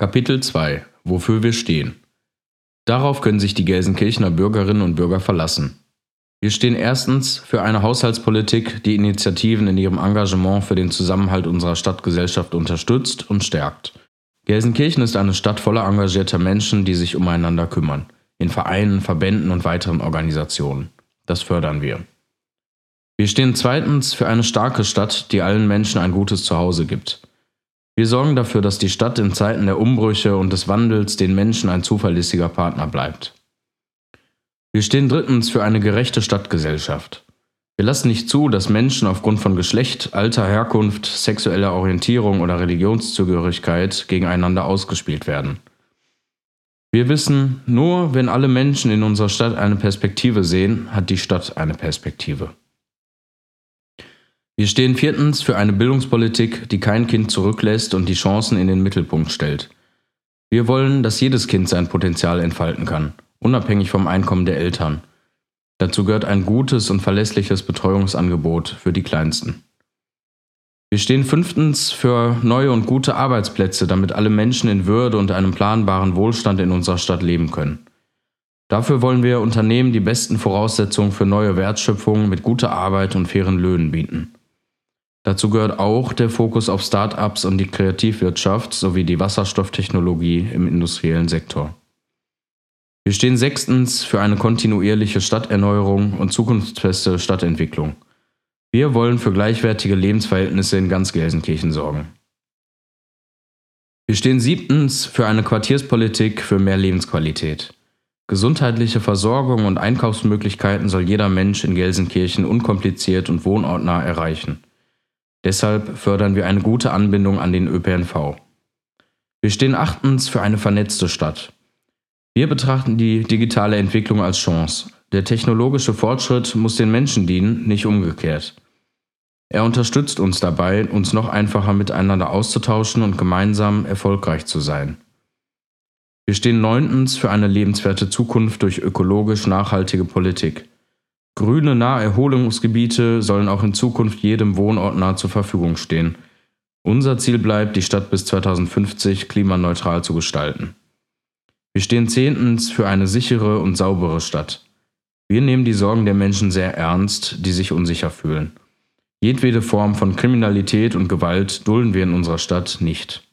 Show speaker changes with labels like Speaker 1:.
Speaker 1: Kapitel 2 Wofür wir stehen Darauf können sich die Gelsenkirchener Bürgerinnen und Bürger verlassen. Wir stehen erstens für eine Haushaltspolitik, die Initiativen in ihrem Engagement für den Zusammenhalt unserer Stadtgesellschaft unterstützt und stärkt. Gelsenkirchen ist eine Stadt voller engagierter Menschen, die sich umeinander kümmern, in Vereinen, Verbänden und weiteren Organisationen. Das fördern wir. Wir stehen zweitens für eine starke Stadt, die allen Menschen ein gutes Zuhause gibt. Wir sorgen dafür, dass die Stadt in Zeiten der Umbrüche und des Wandels den Menschen ein zuverlässiger Partner bleibt. Wir stehen drittens für eine gerechte Stadtgesellschaft. Wir lassen nicht zu, dass Menschen aufgrund von Geschlecht, Alter, Herkunft, sexueller Orientierung oder Religionszugehörigkeit gegeneinander ausgespielt werden. Wir wissen, nur wenn alle Menschen in unserer Stadt eine Perspektive sehen, hat die Stadt eine Perspektive. Wir stehen viertens für eine Bildungspolitik, die kein Kind zurücklässt und die Chancen in den Mittelpunkt stellt. Wir wollen, dass jedes Kind sein Potenzial entfalten kann, unabhängig vom Einkommen der Eltern. Dazu gehört ein gutes und verlässliches Betreuungsangebot für die Kleinsten. Wir stehen fünftens für neue und gute Arbeitsplätze, damit alle Menschen in Würde und einem planbaren Wohlstand in unserer Stadt leben können. Dafür wollen wir Unternehmen die besten Voraussetzungen für neue Wertschöpfung mit guter Arbeit und fairen Löhnen bieten. Dazu gehört auch der Fokus auf Start-ups und die Kreativwirtschaft sowie die Wasserstofftechnologie im industriellen Sektor. Wir stehen sechstens für eine kontinuierliche Stadterneuerung und zukunftsfeste Stadtentwicklung. Wir wollen für gleichwertige Lebensverhältnisse in ganz Gelsenkirchen sorgen. Wir stehen siebtens für eine Quartierspolitik für mehr Lebensqualität. Gesundheitliche Versorgung und Einkaufsmöglichkeiten soll jeder Mensch in Gelsenkirchen unkompliziert und wohnortnah erreichen. Deshalb fördern wir eine gute Anbindung an den ÖPNV. Wir stehen achtens für eine vernetzte Stadt. Wir betrachten die digitale Entwicklung als Chance. Der technologische Fortschritt muss den Menschen dienen, nicht umgekehrt. Er unterstützt uns dabei, uns noch einfacher miteinander auszutauschen und gemeinsam erfolgreich zu sein. Wir stehen neuntens für eine lebenswerte Zukunft durch ökologisch nachhaltige Politik. Grüne Naherholungsgebiete sollen auch in Zukunft jedem Wohnort nah zur Verfügung stehen. Unser Ziel bleibt, die Stadt bis 2050 klimaneutral zu gestalten. Wir stehen zehntens für eine sichere und saubere Stadt. Wir nehmen die Sorgen der Menschen sehr ernst, die sich unsicher fühlen. Jedwede Form von Kriminalität und Gewalt dulden wir in unserer Stadt nicht.